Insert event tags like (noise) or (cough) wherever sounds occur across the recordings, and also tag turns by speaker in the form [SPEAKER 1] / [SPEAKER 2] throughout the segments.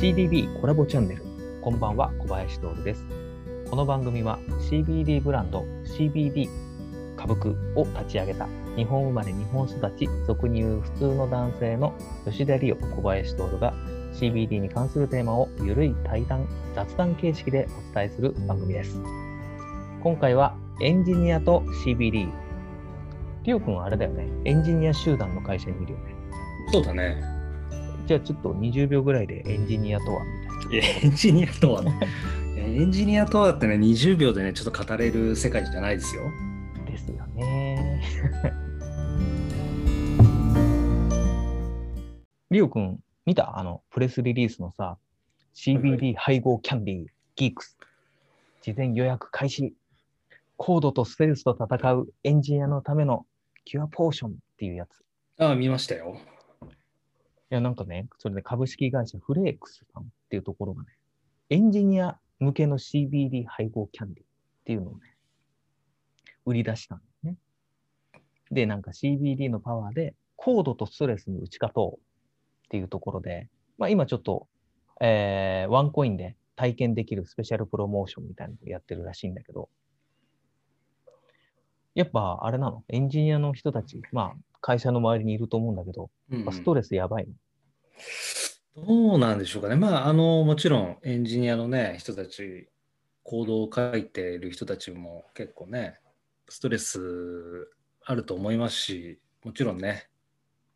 [SPEAKER 1] CDB コラボチャンネル。こんばんは小林徹です。この番組は CBD ブランド CBD 歌舞伎を立ち上げた日本生まれ日本育ち俗に言う普通の男性の吉田理央小林徹が CBD に関するテーマをゆるい対談雑談形式でお伝えする番組です。今回はエンジニアと CBD リオ君はあれだよね。エンジニア集団の会社にいるよね。
[SPEAKER 2] そうだね。
[SPEAKER 1] じゃあちょっと20秒ぐらいでエンジニアとはみたいな
[SPEAKER 2] エンジニアとはね。(laughs) エンジニアとはってね、20秒でね、ちょっと語れる世界じゃないですよ。
[SPEAKER 1] ですよね。(laughs) リオくん、見た？あの、プレスリリースのさ、CBD 配合キャンディー、ギークス。事前予約開始。コードとステルスと戦うエンジニアのためのキュアポーションっていうやつ。い
[SPEAKER 2] ああ、見ましたよ。
[SPEAKER 1] いや、なんかね、それで株式会社フレークスさんっていうところがね、エンジニア向けの CBD 配合キャンディっていうのをね、売り出したんですね。で、なんか CBD のパワーでコードとストレスに打ち勝とうっていうところで、まあ今ちょっと、えーワンコインで体験できるスペシャルプロモーションみたいなのをやってるらしいんだけど、やっぱあれなの？エンジニアの人たち、まあ会社の周りにいると思うんだけど、
[SPEAKER 2] うん
[SPEAKER 1] ストレスやばいの。
[SPEAKER 2] どうなんでしょうかね。まあ、あの、もちろんエンジニアのね、人たち、コードを書いている人たちも結構ね、ストレスあると思いますし、もちろんね、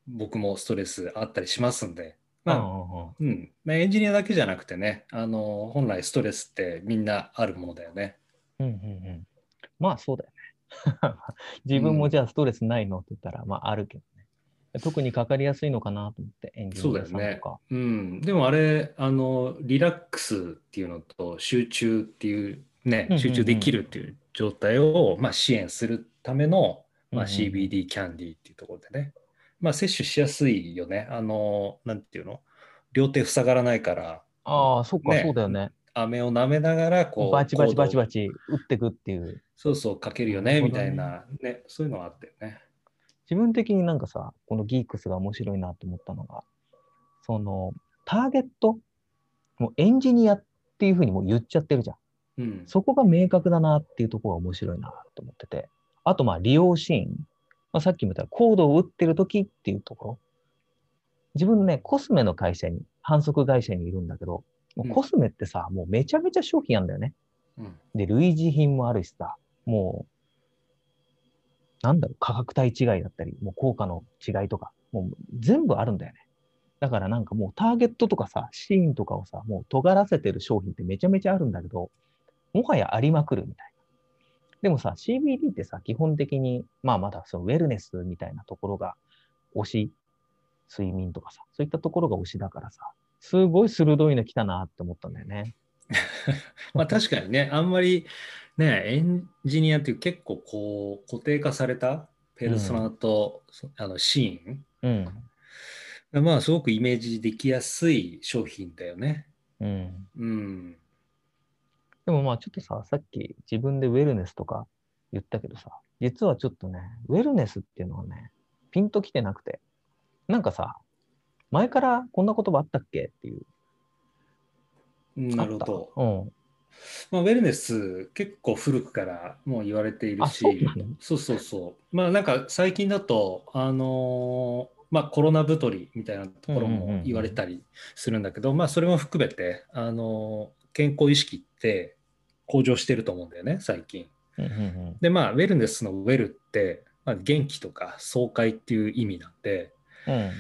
[SPEAKER 2] 僕もストレスあったりしますんで、まあ、
[SPEAKER 1] うん
[SPEAKER 2] まあエンジニアだけじゃなくてね、あの、本来ストレスってみんなあるものだよね。
[SPEAKER 1] うんうんうん。まあそうだよね。(laughs) 自分もじゃあストレスないのって言ったら、まああるけどね。特にかかりやすいのかなと思って、エンジ
[SPEAKER 2] そう
[SPEAKER 1] ニアさん
[SPEAKER 2] だよね
[SPEAKER 1] とか。。
[SPEAKER 2] うん。でもあれ、あの、リラックスっていうのと集中っていうね集中できるっていう状態を、まあ、支援するための、まあ、CBD キャンディーっていうところでね。まあ、摂取しやすいよね。あの、なんていうの？両手塞がらないから、
[SPEAKER 1] ああ、そっか、
[SPEAKER 2] ね
[SPEAKER 1] そうだよね。
[SPEAKER 2] 飴を舐めながら、こう、
[SPEAKER 1] バチバチバチバ
[SPEAKER 2] チ。
[SPEAKER 1] チ打ってくっていう。
[SPEAKER 2] そうそう、かけるよね、みたいな、ね、そういうのはあったよね。
[SPEAKER 1] 自分的になんかさ、このギークスが面白いなと思ったのが、その、ターゲット、もうエンジニアっていうふうにもう言っちゃってるじゃん。
[SPEAKER 2] うん。
[SPEAKER 1] そこが明確だなっていうところが面白いなと思ってて。あと、まあ、利用シーン。まあ、さっきも言ったコードを打ってる時っていうところ。自分ね、コスメの会社に、販促会社にいるんだけど、もうコスメってさ、もうめちゃめちゃ商品あんだよね。
[SPEAKER 2] うん。
[SPEAKER 1] で、類似品もあるしさ、もう、なんだろう、価格帯違いだったり、もう効果の違いとか、もう全部あるんだよね。だからなんかもうターゲットとかさ、シーンとかをさ、もう尖らせてる商品ってめちゃめちゃあるんだけど、もはやありまくるみたいな。でもさ、CBD ってさ、基本的に、まあまだそのウェルネスみたいなところが推し、睡眠とかさ、そういったところが推しだからさ、すごい鋭いの来たなって思ったんだよね。(laughs)
[SPEAKER 2] まあ確かにね、あんまりね、エンジニアっていう結構こう固定化されたペルソナと、そあのシ
[SPEAKER 1] うん。
[SPEAKER 2] ーン、まあすごくイメージできやすい商品だよね。
[SPEAKER 1] うん。
[SPEAKER 2] うん。
[SPEAKER 1] でもまあちょっとさ、さっき自分でウェルネスとか言ったけどさ、実はちょっとね、ウェルネスっていうのはね、ピンときてなくて、なんかさ、前からこんな言葉あったっけ？っていう。
[SPEAKER 2] なるほど。まあ、ウェルネス結構古くからもう言われている
[SPEAKER 1] あ、
[SPEAKER 2] し、
[SPEAKER 1] そう
[SPEAKER 2] そうそうそう。まあなんか最近だと、あのーまあコロナ太りみたいなところも言われたりするんだけど、まあそれも含めて、あのー健康意識って向上してると思うんだよね、最近。でまあウェルネスのウェルって、まあ、元気とか爽快っていう意味なんで、
[SPEAKER 1] うん。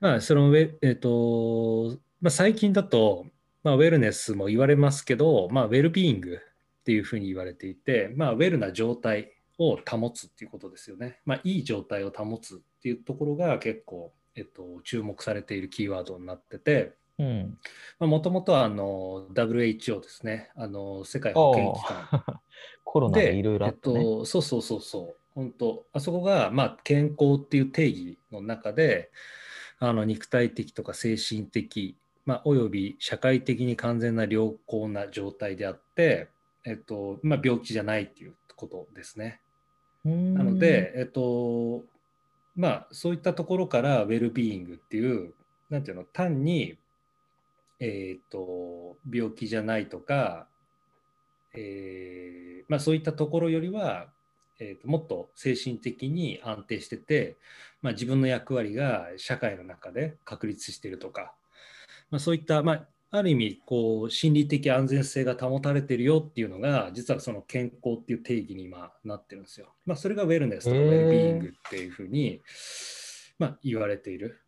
[SPEAKER 1] うん。
[SPEAKER 2] まあそのウェ、えっとまあ、最近だと、まあ、ウェルネスも言われますけど、まあ、ウェルビーイングっていうふうに言われていて、まあ、ウェルな状態を保つっていうことですよね。まあ、いい状態を保つっていうところが結構、えっと、注目されているキーワードになってて、
[SPEAKER 1] うん。
[SPEAKER 2] もともとはあの WHO ですね、あの世界保健機関 (laughs)
[SPEAKER 1] コロナでいろいろあ
[SPEAKER 2] えっ
[SPEAKER 1] ったね。
[SPEAKER 2] と、そうそうそうそう、本当、あそこが、まあ、健康っていう定義の中で、あの肉体的とか精神的、まあ、および社会的に完全な良好な状態であって、えっとまあ、病気じゃないっていうことですね。な
[SPEAKER 1] な
[SPEAKER 2] ので、えっと、まあ、そういったところからウェルビーイングっていう、なんていうの、単に、えー、と病気じゃないとか、えーまあ、そういったところよりは、えー、ともっと精神的に安定してて、まあ、自分の役割が社会の中で確立しているとか、まあ、そういった、まあ、ある意味こう心理的安全性が保たれてるよっていうのが実はその健康っていう定義に今なってるんですよ。まあ、それがウェルネスとかウェルビーイングっていうふうに、まあ、言われている。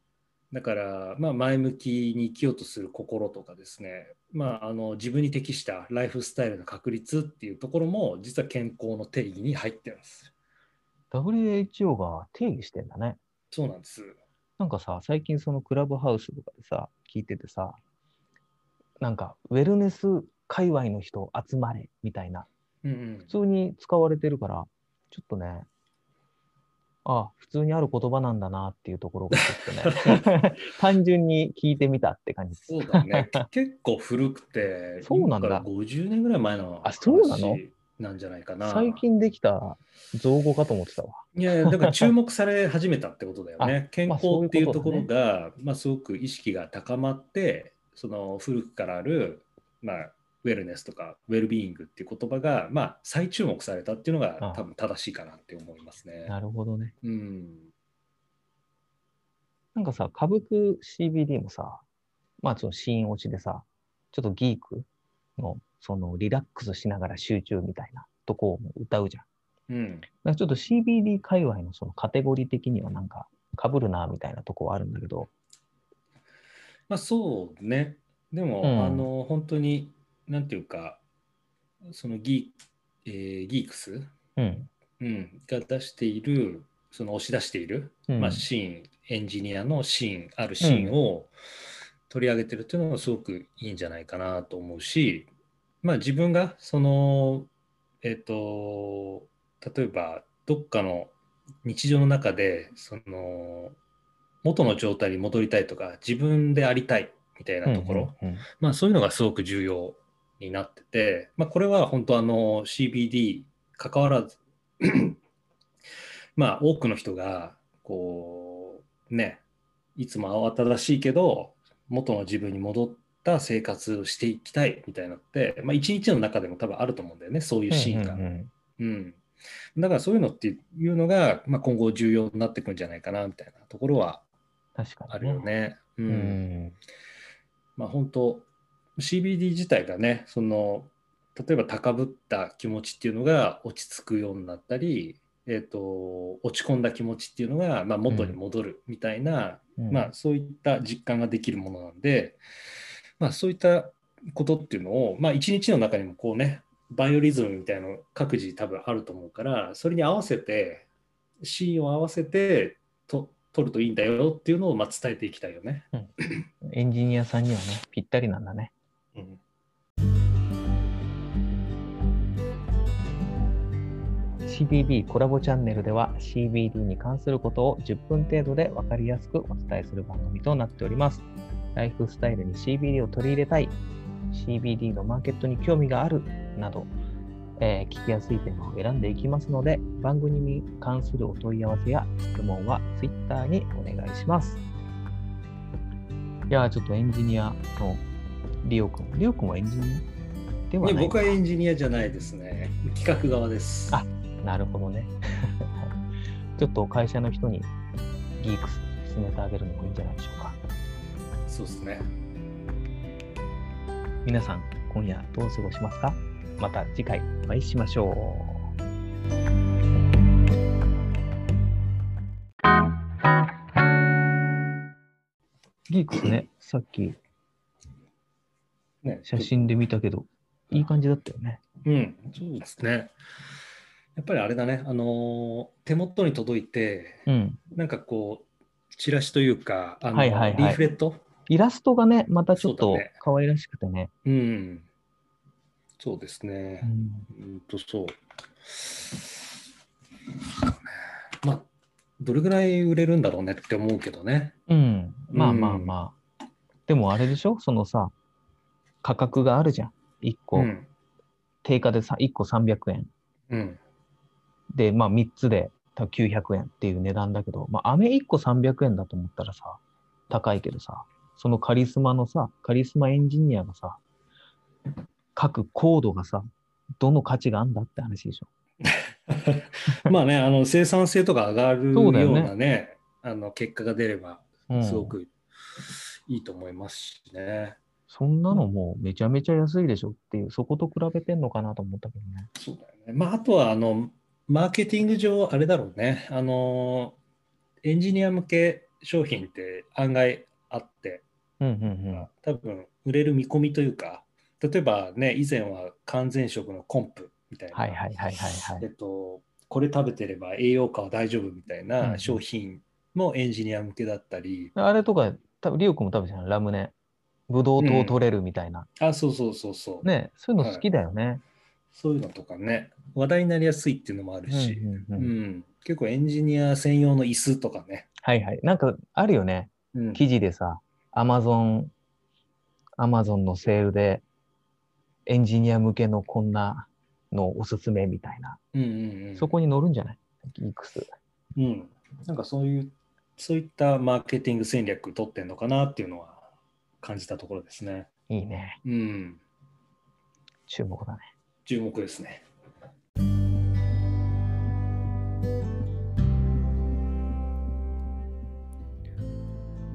[SPEAKER 2] だから、まあ、前向きに生きようとする心とかですね、まあ、あの自分に適したライフスタイルの確立っていうところも実は健康の定義に入ってるんです。
[SPEAKER 1] WHO が定義してんだね。
[SPEAKER 2] そうなんです。
[SPEAKER 1] なんかさ、最近そのクラブハウスとかでさ、聞いててさ、なんか、ウェルネス界隈の人集まれみたいな、
[SPEAKER 2] うんうん
[SPEAKER 1] 普通に使われてるから、ちょっとね、あ普通にある言葉なんだなっていうところがちょっとね、(laughs) 単純に聞いてみたって感じです。
[SPEAKER 2] そうだね。結構古くて、(laughs)
[SPEAKER 1] そうなんだ
[SPEAKER 2] 今から50年ぐらい前の
[SPEAKER 1] あそうなの？
[SPEAKER 2] 話なんじゃないかな。
[SPEAKER 1] 最近できた造語かと思ってたわ。
[SPEAKER 2] いやいや、だから注目され始めたってことだよね。(laughs) 健康っていう
[SPEAKER 1] こと
[SPEAKER 2] ころが、まあ、すごく意識が高まって、その古くからある、まあ、ウェルネスとかウェルビーイングっていう言葉が、まあ、再注目されたっていうのが
[SPEAKER 1] あ
[SPEAKER 2] 多分正しいかなって思いますね。
[SPEAKER 1] なるほどね。
[SPEAKER 2] うん。
[SPEAKER 1] なんかさ、歌舞伎 CBD もさ、まあそのシーン落ちでさ、ちょっとギークのそのリラックスしながら集中みたいなとこを歌うじゃん。
[SPEAKER 2] うん。
[SPEAKER 1] ちょっと CBD 界隈のそのカテゴリー的にはなんか被るなみたいなとこはあるんだけど、
[SPEAKER 2] まあそうね。でも、
[SPEAKER 1] うん
[SPEAKER 2] あの、本当に、なんていうか、そのギー,、えーギークス、
[SPEAKER 1] うん。
[SPEAKER 2] うん、が出している、その押し出している、
[SPEAKER 1] うん
[SPEAKER 2] まあ、シーン、エンジニアのシーン、あるシーンを取り上げてるっていうのがすごくいいんじゃないかなと思うし、まあ自分がその、えっ、と、例えばどっかの日常の中で、その、元の状態に戻りたいとか、自分でありたいみたいなところ、
[SPEAKER 1] うんうんうん。
[SPEAKER 2] まあそういうのがすごく重要になってて、まあこれは本当あの CBD 関わらず、まあ多くの人がこうね、いつも慌ただしいけど、元の自分に戻った生活をしていきたいみたいなのって、まあ一日の中でも多分あると思うんだよね、そういうシーンが。
[SPEAKER 1] うんうん
[SPEAKER 2] うん。だからそういうのっていうのが、まあ、今後重要になってくるんじゃないかなみたいなところは
[SPEAKER 1] 確かに、
[SPEAKER 2] あるよ。ね。う
[SPEAKER 1] うんん。
[SPEAKER 2] まあ本当 CBD 自体がねその例えば高ぶった気持ちっていうのが落ち着くようになったり、えー、と落ち込んだ気持ちっていうのが、まあ、元に戻るみたいな、
[SPEAKER 1] うん
[SPEAKER 2] まあ、そういった実感ができるものなんで、まあ、そういったことっていうのを、まあ、一日の中にもこうねバイオリズムみたいなの各自多分あると思うからそれに合わせてシーンを合わせてと撮るといいんだよっていうのをまあ伝えていきたいよね。
[SPEAKER 1] エンジニアさんにはね、ぴったりなんだね。
[SPEAKER 2] うん、
[SPEAKER 1] CBB コラボチャンネルでは CBD に関することを10分程度で分かりやすくお伝えする番組となっております。ライフスタイルに CBD を取り入れたい、CBD のマーケットに興味があるなど、えー聞きやすいテーマを選んでいきますので、番組に関するお問い合わせや質問は Twitter にお願いします。いやー、ちょっとエンジニアのリオ君。リオ君はエンジニアでは
[SPEAKER 2] 僕はエンジニアじゃないですね。企画側です。
[SPEAKER 1] あなるほどね。(laughs) ちょっと会社の人にギークス進めてあげるのもいいんじゃないでしょうか。
[SPEAKER 2] そうですね。
[SPEAKER 1] 皆さん、今夜どう過ごしますか？また次回お会いしましょう。ギークスね、さっき
[SPEAKER 2] ね
[SPEAKER 1] 写真で見たけど、いい感じだったよね。
[SPEAKER 2] うん、そうですね。やっぱりあれだね、あのー手元に届いて、
[SPEAKER 1] うん。
[SPEAKER 2] なんかこう、チラシというか、あの
[SPEAKER 1] はいはいはい
[SPEAKER 2] リーフレット、
[SPEAKER 1] イラストがね、またちょっと
[SPEAKER 2] そうだね
[SPEAKER 1] 可愛らしくてね。
[SPEAKER 2] うん、そうです
[SPEAKER 1] う
[SPEAKER 2] ね。
[SPEAKER 1] ん
[SPEAKER 2] うんと、そう。まあ、どれぐらい売れるんだろうねって思うけどね。
[SPEAKER 1] うん。まあまあ
[SPEAKER 2] うん
[SPEAKER 1] まあ。でもあれでしょ？そのさ、価格があるじゃん。1個、
[SPEAKER 2] うん。
[SPEAKER 1] 定価でさ、1個300円。
[SPEAKER 2] うん。
[SPEAKER 1] で、まあ3つで多分900円っていう値段だけど、まあ飴1個300円だと思ったらさ、高いけどさ、そのカリスマのさ、カリスマエンジニアがさ、書くコードがさ、どの価値があんだって話でしょ。(laughs)
[SPEAKER 2] まあね、あの生産性とか上がるよう
[SPEAKER 1] そうだよね
[SPEAKER 2] なね、あの結果が出れば、
[SPEAKER 1] うん
[SPEAKER 2] すごくいいと思いますしね。
[SPEAKER 1] そんなのもうめちゃめちゃ安いでしょっていう、そこと比べてんのかなと思ったけどね。
[SPEAKER 2] そうだよね。まあ、あとは、あの、マーケティング上、あれだろうね。あの、エンジニア向け商品って案外あって、
[SPEAKER 1] うんうん
[SPEAKER 2] 多分売れる見込みというか、例えばね、以前は完全食のコンプみたいな、
[SPEAKER 1] はいはいはいはいはい。
[SPEAKER 2] えっと、これ食べてれば栄養価は大丈夫みたい
[SPEAKER 1] うんう
[SPEAKER 2] なん商品もエンジニア向けだったり、
[SPEAKER 1] あれとか、多分リオ君も多分じゃん、ラムネ。ブドウ糖取れるみたいな。
[SPEAKER 2] あ、そうそうそうそう、
[SPEAKER 1] ね、そういうの好きだよね。
[SPEAKER 2] そういうのとかね、話題になりやすいっていうのもあるし、
[SPEAKER 1] うんうん
[SPEAKER 2] う
[SPEAKER 1] うん
[SPEAKER 2] ん結構エンジニア専用の椅子とかね、
[SPEAKER 1] はいはい。なんかあるよね。
[SPEAKER 2] うん
[SPEAKER 1] 記事でさ、アマゾン、アマゾンのセールで、エンジニア向けのこんなのおすすめみたいな。
[SPEAKER 2] うんうんうん、
[SPEAKER 1] そこに載るんじゃない？いくつ？
[SPEAKER 2] うん、なんかそういう、そういったマーケティング戦略取ってんのかなっていうのは感じたところですね。
[SPEAKER 1] いいね。
[SPEAKER 2] うん、
[SPEAKER 1] 注目だね。
[SPEAKER 2] 注目ですね。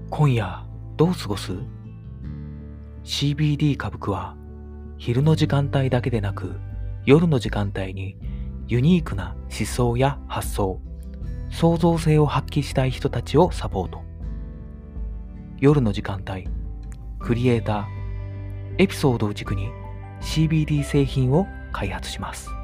[SPEAKER 3] 今夜どう過ごす ?CBD 歌舞伎は昼の時間帯だけでなく夜の時間帯にユニークな思想や発想、創造性を発揮したい人たちをサポート。夜の時間帯、クリエイター、エピソードを軸に CBD 製品を開発します。